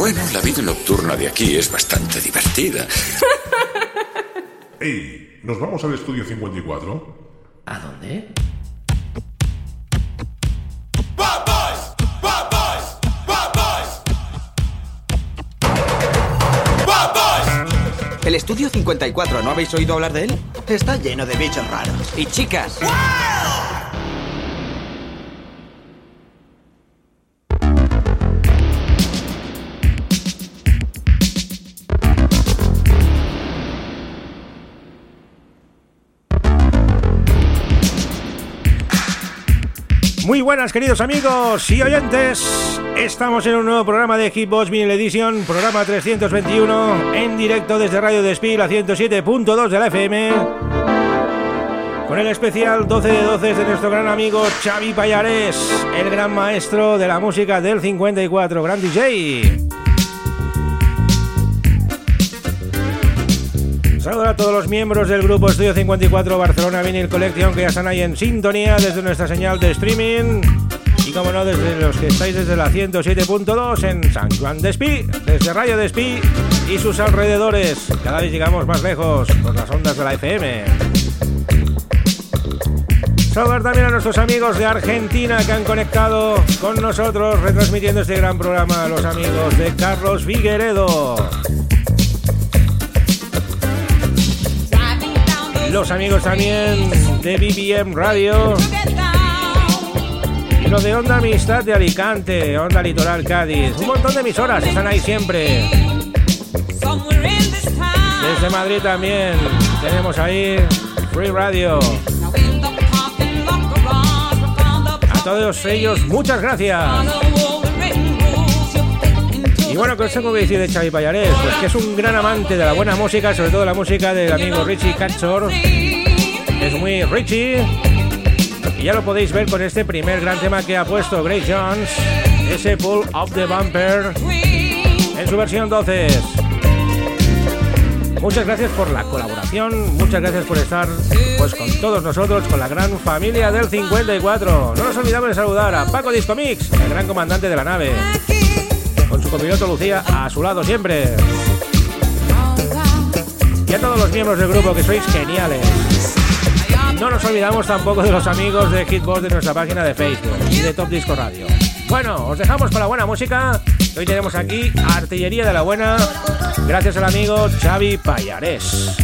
Bueno, la vida nocturna de aquí es bastante divertida. ¡Ey! ¿Nos vamos al estudio 54? ¿A dónde? El estudio 54, ¿no habéis oído hablar de él? Está lleno de bichos raros. Y chicas. Muy buenas queridos amigos y oyentes, estamos en un nuevo programa de Hitbox Vinyl Edition, programa 321, en directo desde Radio Despí, la 107.2 de la FM, con el especial 12 de 12 de nuestro gran amigo Xavi Payares, el gran maestro de la música del 54, gran DJ. Saludos a todos los miembros del grupo Estudio 54 Barcelona Vinyl Collection que ya están ahí en sintonía desde nuestra señal de streaming. Y como no, desde los que estáis desde la 107.2 en San Juan de Espí, desde Radio de Espí y sus alrededores. Cada vez llegamos más lejos por las ondas de la FM. Saludar también a nuestros amigos de Argentina que han conectado con nosotros retransmitiendo este gran programa, los amigos de Carlos Figueredo. Los amigos también de BBM Radio y los de Onda Amistad de Alicante, Onda Litoral Cádiz. Un montón de emisoras están ahí siempre. Desde Madrid también tenemos ahí Free Radio. A todos ellos, muchas gracias. Bueno, ¿qué os tengo que decir de Xavi Payarés? Pues que es un gran amante de la buena música, sobre todo la música del amigo Richie Cachor. Es muy Richie. Y ya lo podéis ver con este primer gran tema que ha puesto Grace Jones, ese Pull of the Bumper, en su versión 12. Muchas gracias por la colaboración, muchas gracias por estar pues con todos nosotros, con la gran familia del 54. No nos olvidamos de saludar a Paco Disco Mix, el gran comandante de la nave con su copiloto Lucía a su lado siempre. Y a todos los miembros del grupo que sois geniales. No nos olvidamos tampoco de los amigos de Hitbox de nuestra página de Facebook y de Top Disco Radio. Bueno, os dejamos con la buena música. Hoy tenemos aquí Artillería de la Buena, gracias al amigo Xavi Payares.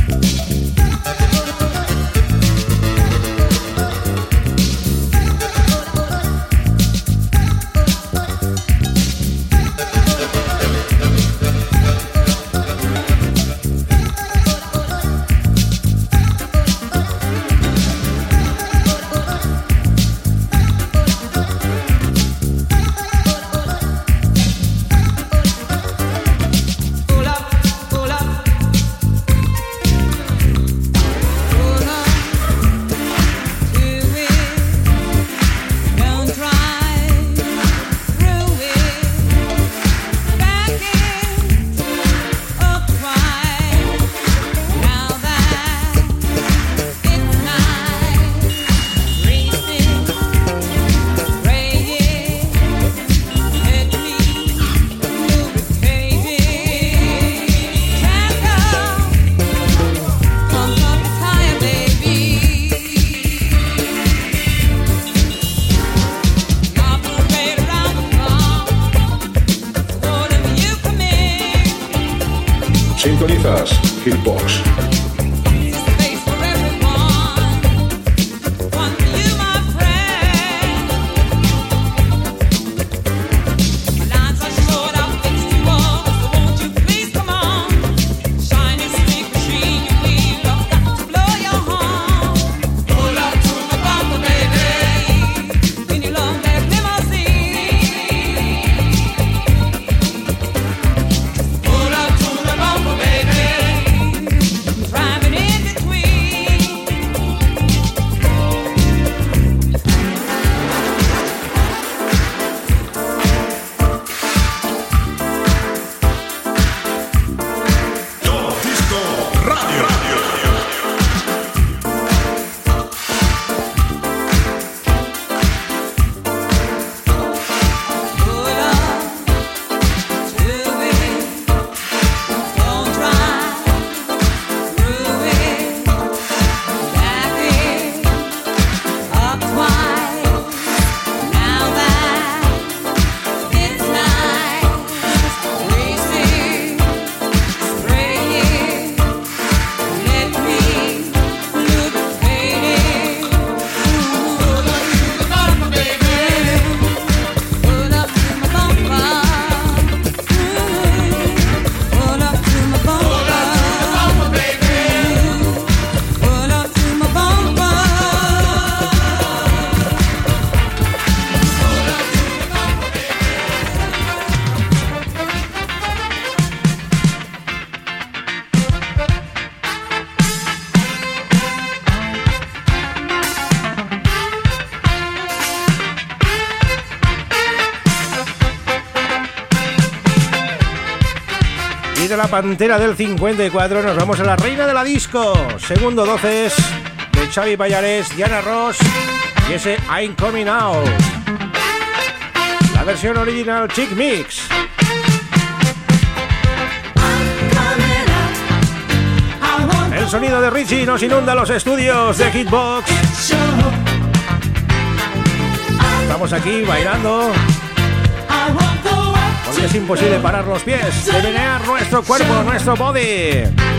Pantera del 54 nos vamos a la Reina de la Disco. Segundo 12 de Xavi Payares, Diana Ross y ese I'm Coming Out. La versión original Chick Mix. El sonido de Richie nos inunda los estudios de Hitbox. Estamos aquí bailando. Es imposible parar los pies, de nuestro cuerpo, nuestro body.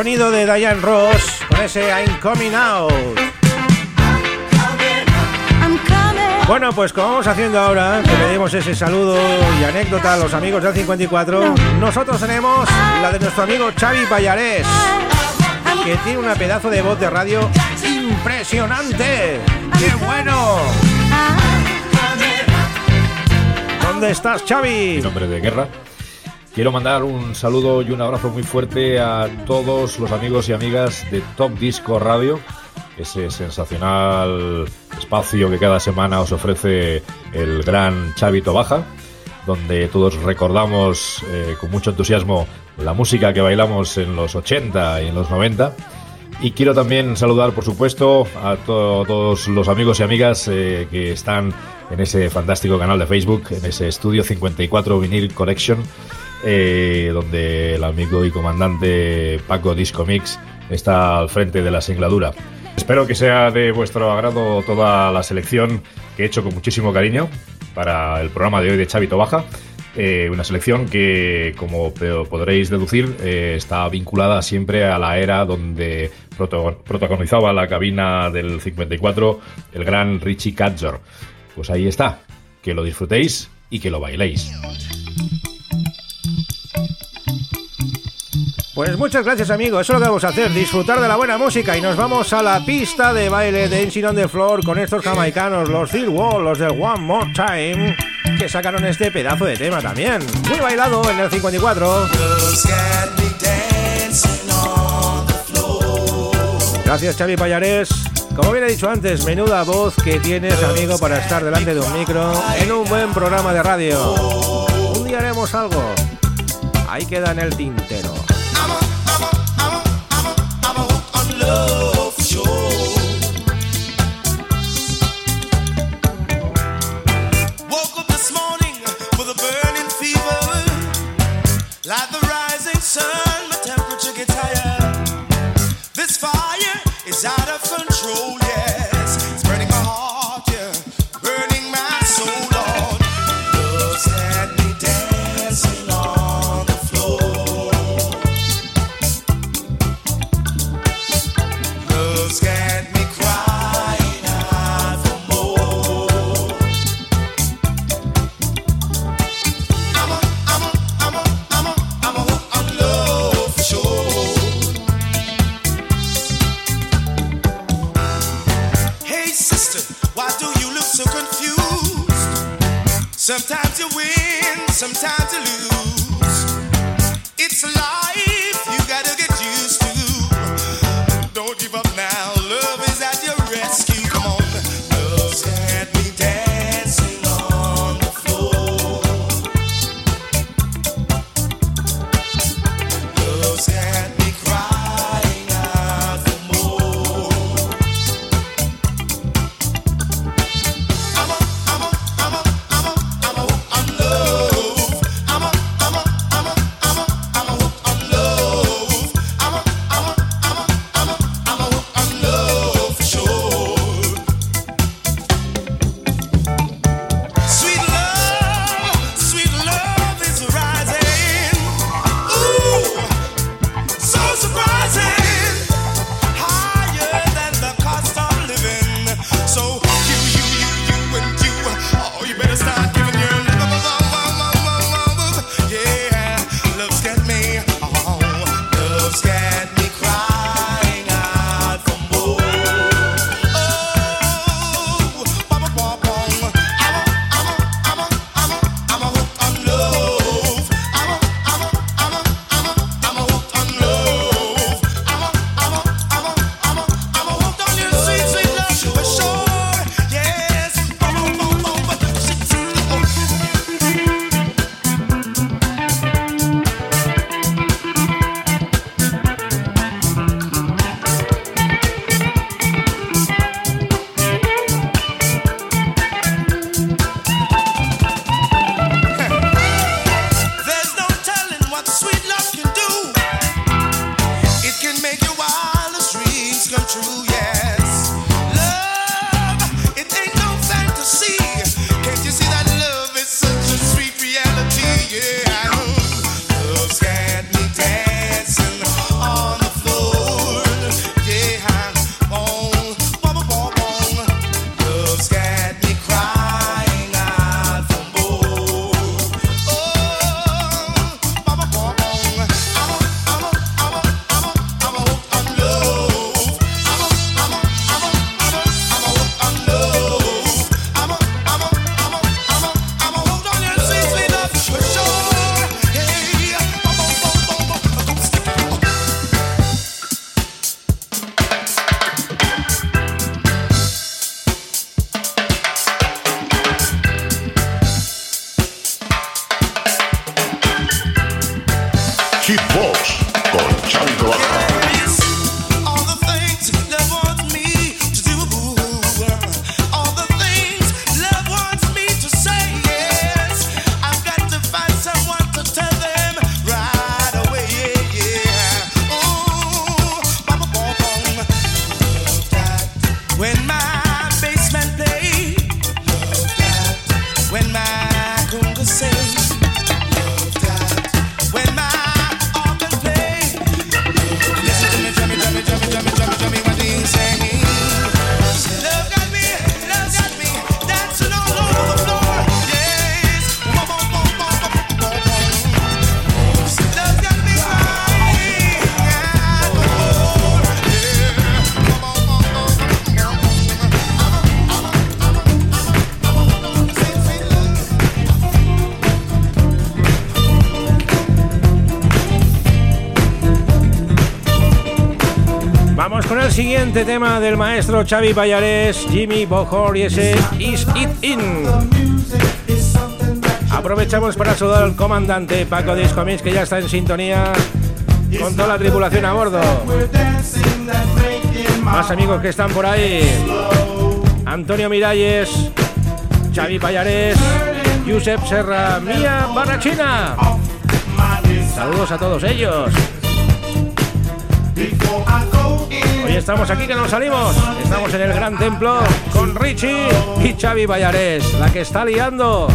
Sonido de Diane Ross con ese I'm Coming Out. Bueno, pues como vamos haciendo ahora, que le demos ese saludo y anécdota a los amigos del 54, nosotros tenemos la de nuestro amigo Xavi Payarés, que tiene una pedazo de voz de radio impresionante. ¡Qué bueno! ¿Dónde estás, Xavi? nombre de guerra. Quiero mandar un saludo y un abrazo muy fuerte a todos los amigos y amigas de Top Disco Radio, ese sensacional espacio que cada semana os ofrece el gran Chavito Baja, donde todos recordamos eh, con mucho entusiasmo la música que bailamos en los 80 y en los 90. Y quiero también saludar, por supuesto, a todos los amigos y amigas eh, que están en ese fantástico canal de Facebook, en ese estudio 54 Vinyl Collection eh, donde el amigo y comandante Paco Disco Mix está al frente de la singladura. Espero que sea de vuestro agrado toda la selección que he hecho con muchísimo cariño para el programa de hoy de Chavito Baja. Eh, una selección que, como podréis deducir, eh, está vinculada siempre a la era donde protagonizaba la cabina del 54 el gran Richie Kadzor. Pues ahí está, que lo disfrutéis y que lo bailéis. Pues muchas gracias amigos, eso es lo que vamos a hacer, disfrutar de la buena música y nos vamos a la pista de baile de Dancing on the Floor con estos jamaicanos, los Steel Wall, los del One More Time, que sacaron este pedazo de tema también, muy bailado en el 54. Gracias Xavi Payares. Como bien he dicho antes, menuda voz que tienes, amigo, para estar delante de un micro en un buen programa de radio. Un día haremos algo. Ahí queda en el Oh. Why do you look so confused? Sometimes you win, sometimes you lose. It's life. Siguiente tema del maestro Xavi Payares, Jimmy Bohor y ese Is It In. Aprovechamos para saludar al comandante Paco Discomis que ya está en sintonía con toda la tripulación a bordo. Más amigos que están por ahí. Antonio Miralles, Xavi Payares, Josep Serra, Mía Barrachina. Saludos a todos ellos. Hoy estamos aquí que nos salimos. Estamos en el Gran Templo con Richie y Xavi Bayares, la que está liando.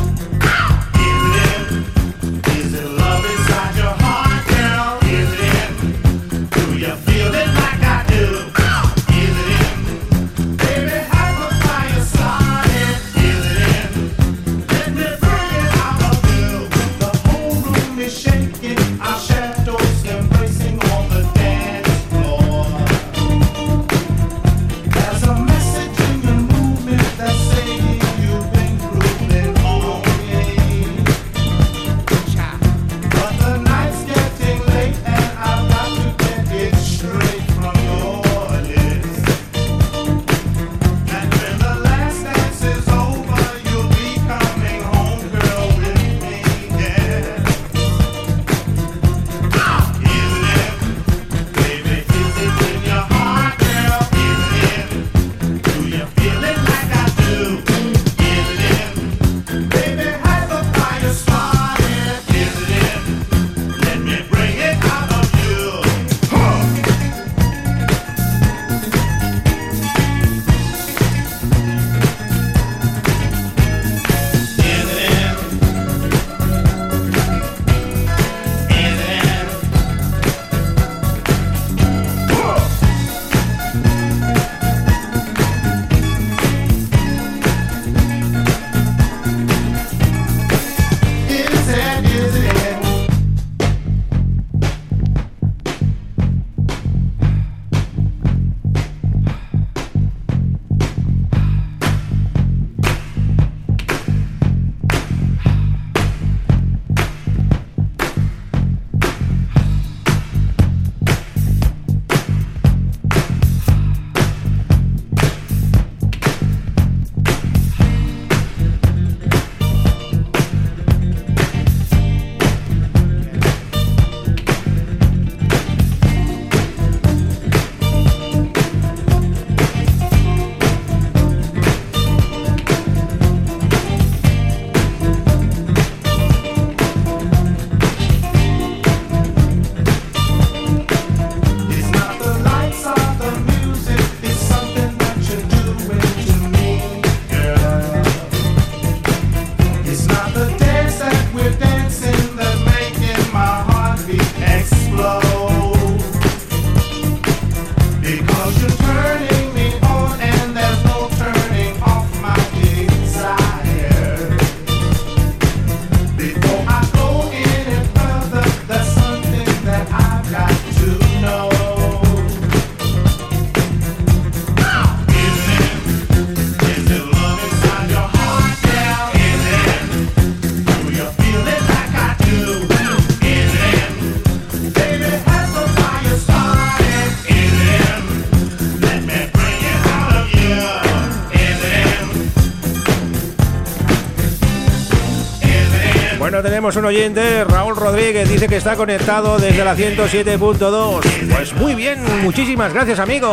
tenemos un oyente, Raúl Rodríguez, dice que está conectado desde la 107.2. Pues muy bien, muchísimas gracias amigo.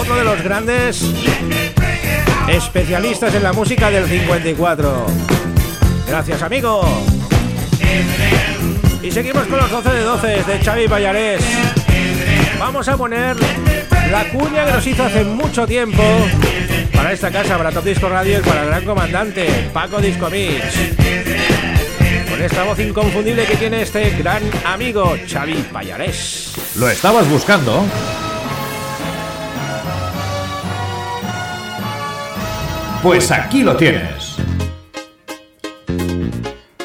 Otro de los grandes especialistas en la música del 54. Gracias amigo. Y seguimos con los 12 de 12 de Xavi Vallarés. Vamos a poner la cuña que nos hizo hace mucho tiempo para esta casa, para Top Disco Radio y para el gran comandante Paco Disco Mix esta voz inconfundible que tiene este gran amigo Xavi Payarés. ¿Lo estabas buscando? Pues aquí lo tienes.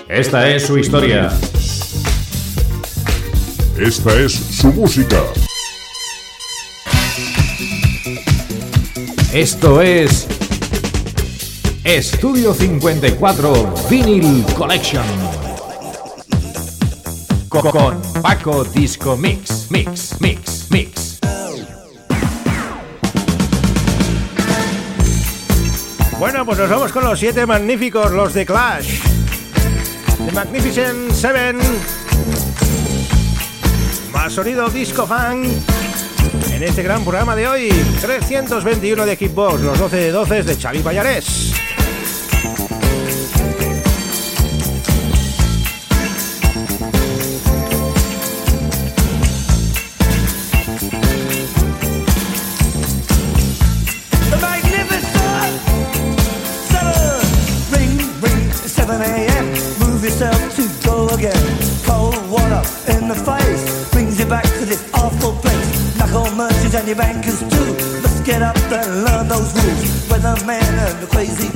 Esta es su historia. Esta es su música. Esto es Estudio 54 Vinyl Collection con Paco Disco Mix, Mix, Mix, Mix. Bueno, pues nos vamos con los siete magníficos, los de Clash. The Magnificent Seven. Más sonido disco fan. En este gran programa de hoy, 321 de Hitbox, los 12 de 12 de Xavi Payares. money bankers too. Let's get up and learn those rules. Weatherman and the crazy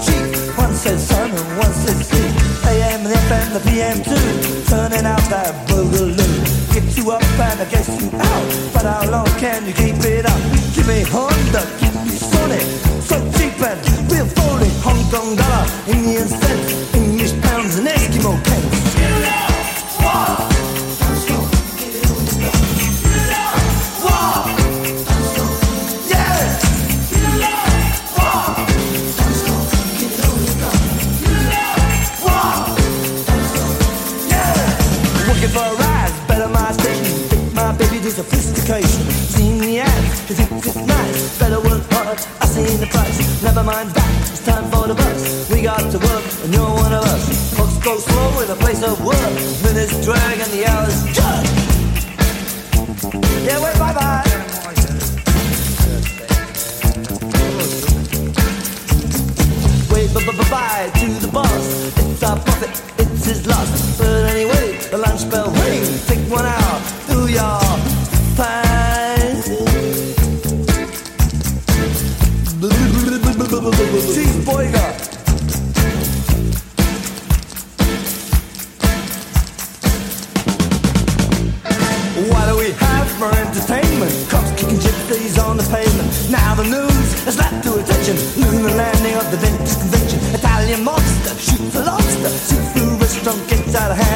Now the news has left to attention. Noon the landing of the Venice Convention. Italian monster shoots a lobster. Seafood restaurant gets out of hand.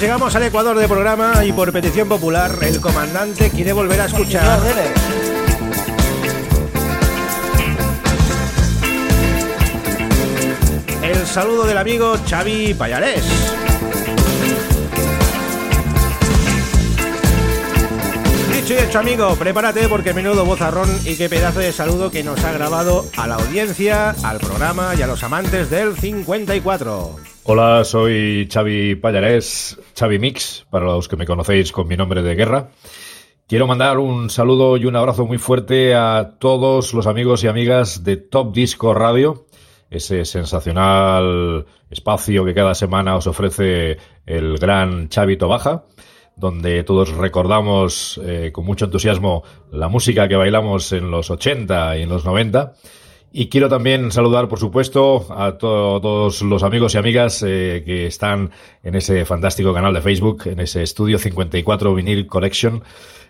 Llegamos al Ecuador de programa y por petición popular el comandante quiere volver a escuchar el saludo del amigo Xavi Payarés. Dicho y hecho amigo, prepárate porque menudo bozarrón y qué pedazo de saludo que nos ha grabado a la audiencia, al programa y a los amantes del 54. Hola, soy Xavi Payarés, Xavi Mix, para los que me conocéis con mi nombre de guerra. Quiero mandar un saludo y un abrazo muy fuerte a todos los amigos y amigas de Top Disco Radio, ese sensacional espacio que cada semana os ofrece el gran Xavi Tobaja, donde todos recordamos eh, con mucho entusiasmo la música que bailamos en los 80 y en los 90 y quiero también saludar, por supuesto, a todos los amigos y amigas eh, que están en ese fantástico canal de Facebook, en ese estudio 54 Vinyl Collection,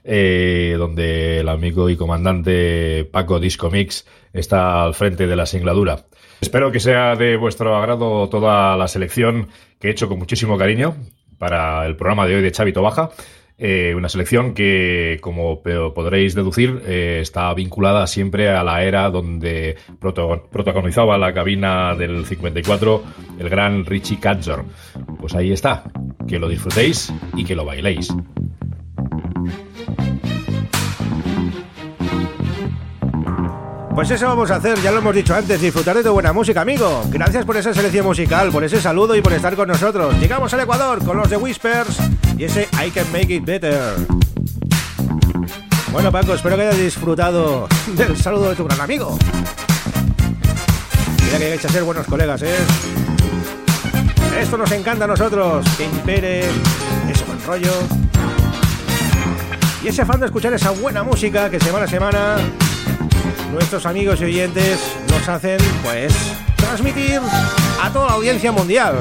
eh, donde el amigo y comandante Paco Disco Mix está al frente de la singladura. Espero que sea de vuestro agrado toda la selección que he hecho con muchísimo cariño para el programa de hoy de Chavito Baja. Eh, una selección que, como podréis deducir, eh, está vinculada siempre a la era donde protagonizaba la cabina del 54 el gran Richie Katzor. Pues ahí está, que lo disfrutéis y que lo bailéis. Pues eso vamos a hacer, ya lo hemos dicho antes, disfrutar de tu buena música, amigo. Gracias por esa selección musical, por ese saludo y por estar con nosotros. Llegamos al Ecuador con los de Whispers y ese I Can Make It Better. Bueno, Paco, espero que hayas disfrutado del saludo de tu gran amigo. Mira que hay que ser buenos colegas, ¿eh? Esto nos encanta a nosotros, que impere ese buen rollo. Y ese afán de escuchar esa buena música que semana a semana nuestros amigos y oyentes nos hacen, pues, transmitir a toda la audiencia mundial.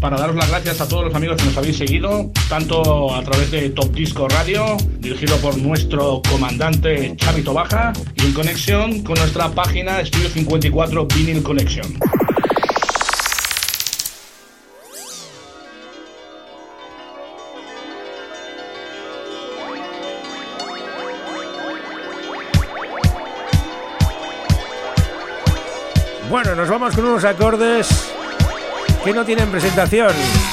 Para daros las gracias a todos los amigos que nos habéis seguido, tanto a través de Top Disco Radio, dirigido por nuestro comandante Chavito Baja, y en conexión con nuestra página Estudio 54 Vinyl Connection. Bueno, nos vamos con unos acordes que no tienen presentación.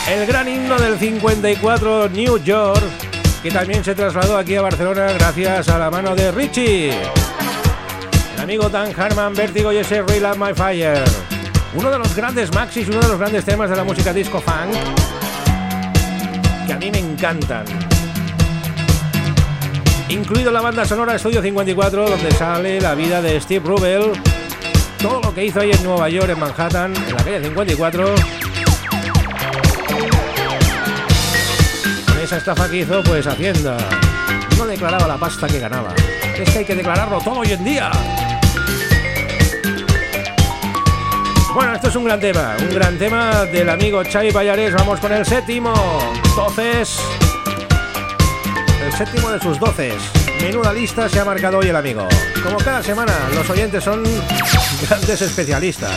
El gran himno del 54 New York, que también se trasladó aquí a Barcelona gracias a la mano de Richie. El amigo Dan Harman, Vértigo y ese Real Up My Fire. Uno de los grandes maxis, uno de los grandes temas de la música disco funk, que a mí me encantan. Incluido la banda sonora Estudio 54, donde sale la vida de Steve Rubel todo lo que hizo ahí en Nueva York, en Manhattan, en la calle 54. Esa estafa que hizo, pues Hacienda no declaraba la pasta que ganaba. Es que hay que declararlo todo hoy en día. Bueno, esto es un gran tema, un gran tema del amigo Xavi Payares. Vamos con el séptimo. Doces. El séptimo de sus doces. Menuda lista se ha marcado hoy el amigo. Como cada semana, los oyentes son grandes especialistas.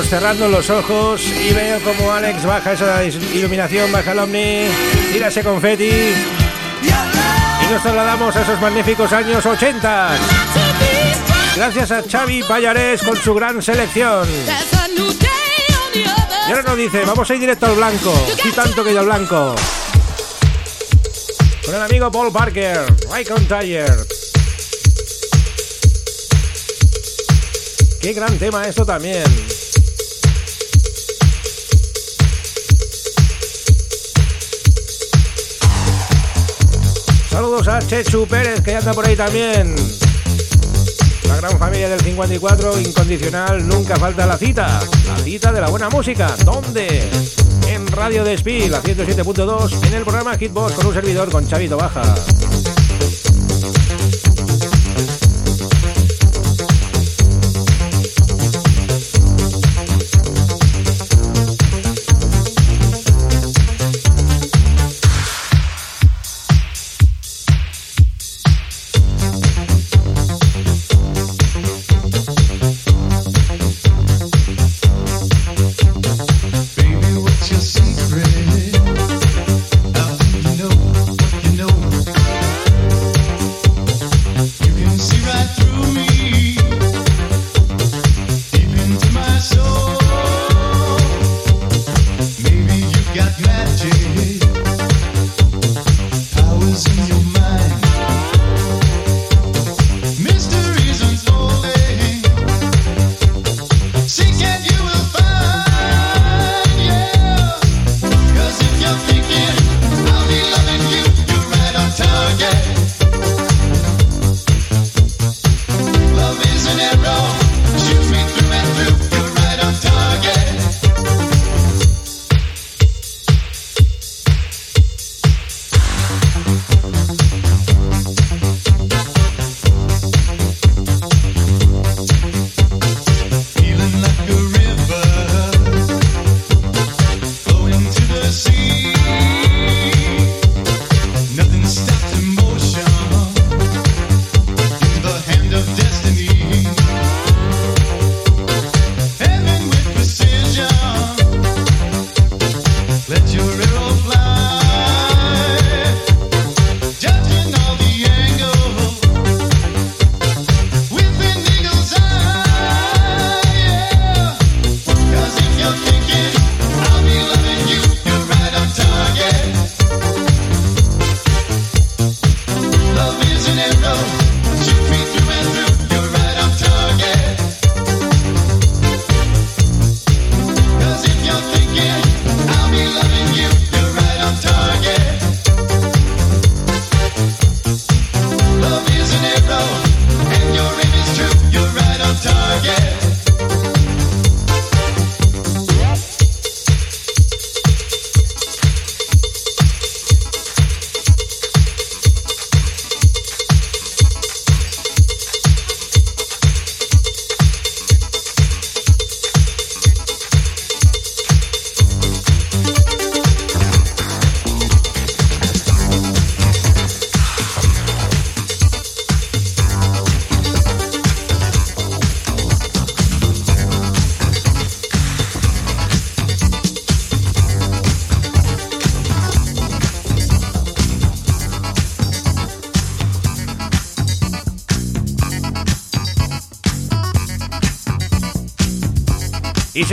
Estamos cerrando los ojos y veo como Alex baja esa iluminación, baja el ovni, tira ese confeti y nos trasladamos a esos magníficos años 80. Gracias a Xavi Payares con su gran selección. Y ahora nos dice, vamos a ir directo al blanco. Y tanto que al blanco. Con el amigo Paul Parker, Right on Tire. Qué gran tema esto también. Saludos a Chechu Pérez que anda por ahí también. La gran familia del 54, incondicional, nunca falta la cita. La cita de la buena música. ¿Dónde? En Radio Despí, la 107.2, en el programa Hitbox con un servidor con Chavito Baja.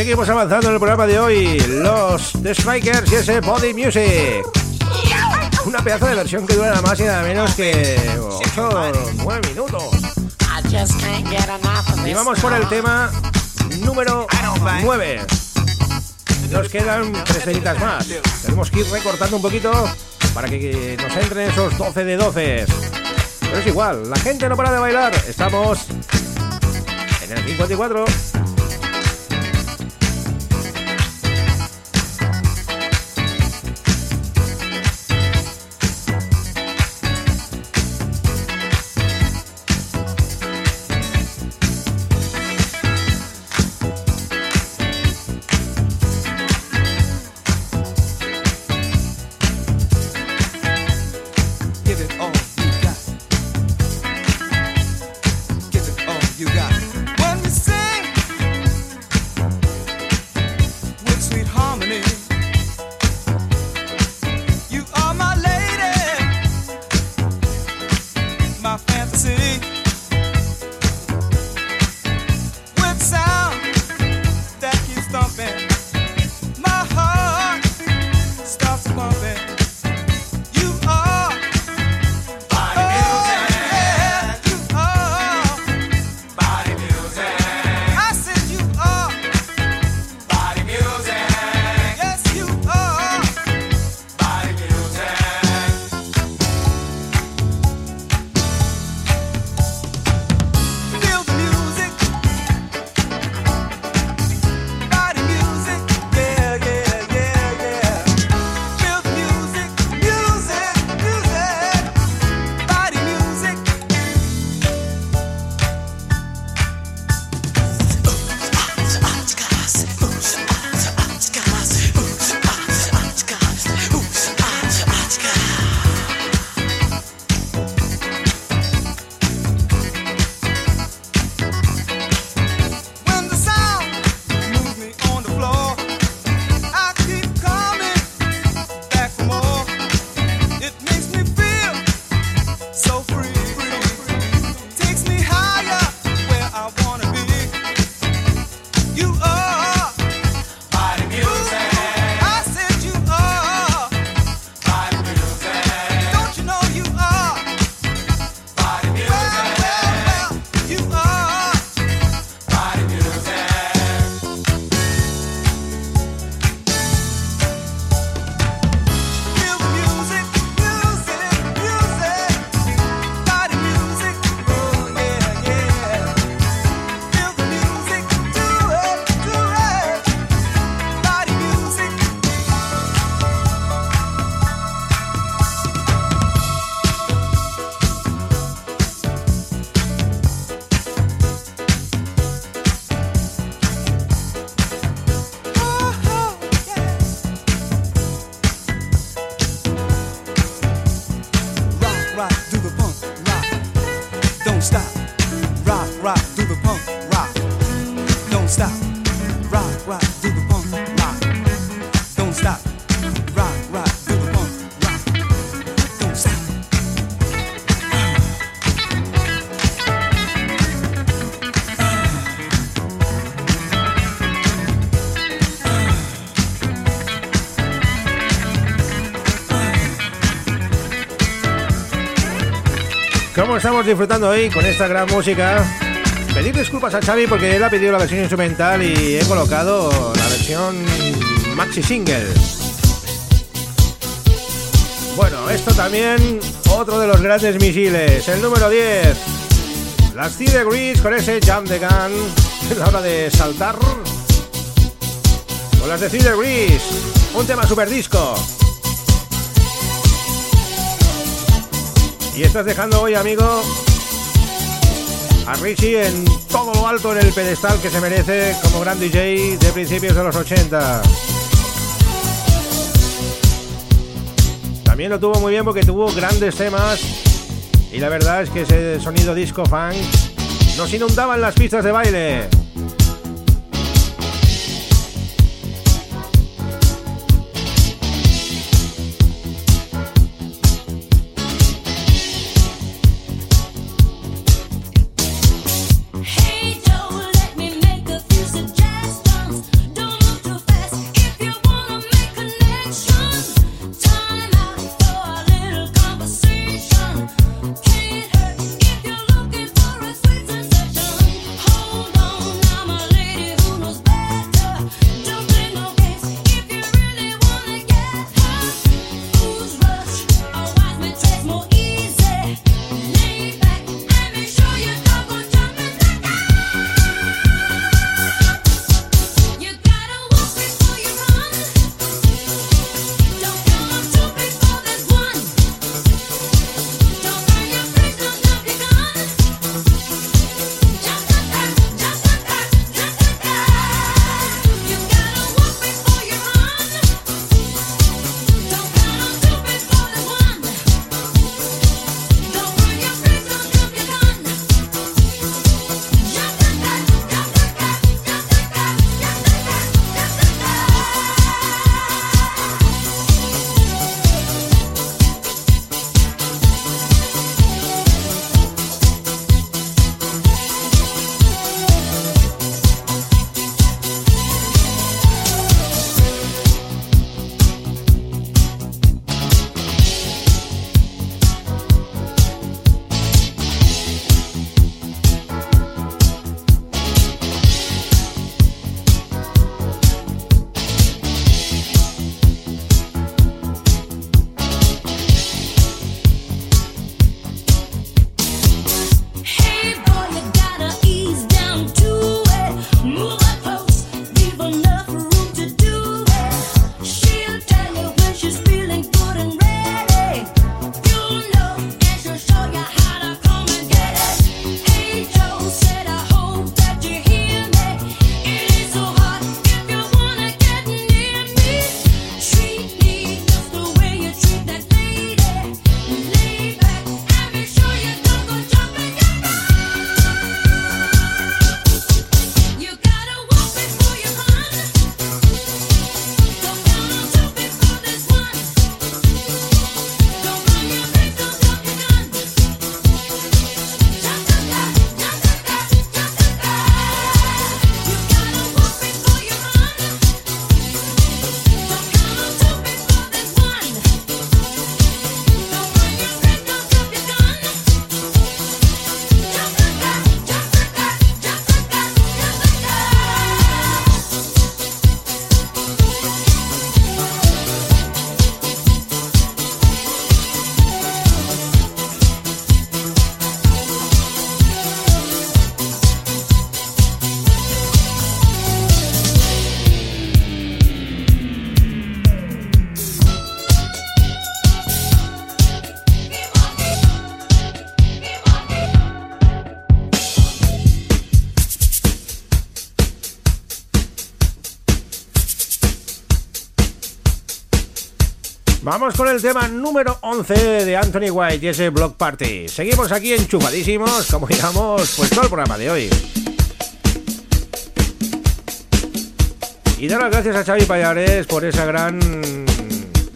Seguimos avanzando en el programa de hoy. Los The Strikers y ese Body Music. Una pedazo de versión que dura nada más y nada menos que 8 o 9 minutos. Y vamos por el tema número 9. Nos quedan tres deditas más. Tenemos que ir recortando un poquito para que nos entren esos 12 de 12. Pero es igual, la gente no para de bailar. Estamos en el 54. ¿Cómo estamos disfrutando hoy con esta gran música? Pedir disculpas a Xavi porque él ha pedido la versión instrumental y he colocado la versión maxi single. Bueno, esto también otro de los grandes misiles, el número 10. Las C Degrees con ese jump de gun a la hora de saltar. Con las de C Degrees, un tema super disco. Y estás dejando hoy, amigo, a Richie en todo lo alto en el pedestal que se merece como gran DJ de principios de los 80. También lo tuvo muy bien porque tuvo grandes temas y la verdad es que ese sonido disco funk nos inundaba en las pistas de baile. Vamos con el tema número 11 de Anthony White y ese Block Party. Seguimos aquí enchufadísimos, como digamos, pues todo el programa de hoy. Y dar las gracias a Xavi Payares por esa gran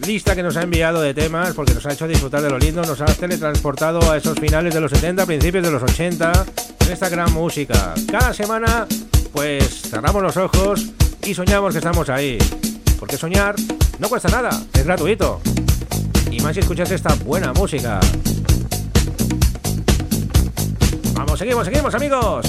lista que nos ha enviado de temas, porque nos ha hecho disfrutar de lo lindo, nos ha teletransportado a esos finales de los 70, principios de los 80, con esta gran música. Cada semana, pues cerramos los ojos y soñamos que estamos ahí. Porque soñar no cuesta nada, es gratuito. Y más si escuchas esta buena música. Vamos, seguimos, seguimos amigos.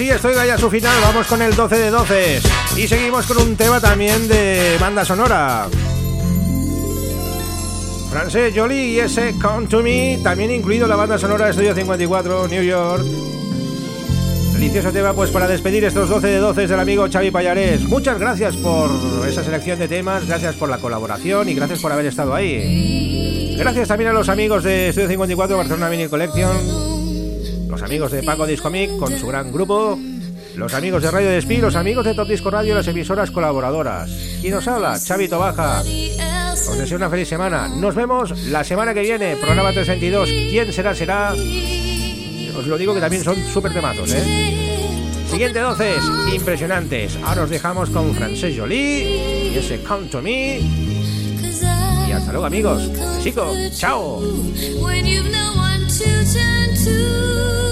Ahora estoy ya a su final. Vamos con el 12 de 12. Y seguimos con un tema también de banda sonora. Francés Jolie y ese Come to Me, también incluido la banda sonora de Estudio 54, New York. Delicioso tema pues para despedir estos 12 de 12 del amigo Xavi Payares. Muchas gracias por esa selección de temas, gracias por la colaboración y gracias por haber estado ahí. Gracias también a los amigos de Estudio 54 Barcelona Mini Collection los amigos de Paco Discomic con su gran grupo, los amigos de Radio Despí, los amigos de Top Disco Radio, las emisoras colaboradoras. Y nos habla, Chavito Baja. Os deseo una feliz semana. Nos vemos la semana que viene, programa 322. ¿Quién será? Será. Os lo digo que también son súper temazos, ¿eh? Siguiente 12, impresionantes. Ahora os dejamos con Frances Jolie y ese Come to Me. Y hasta luego, amigos. Chicos, chao. children too.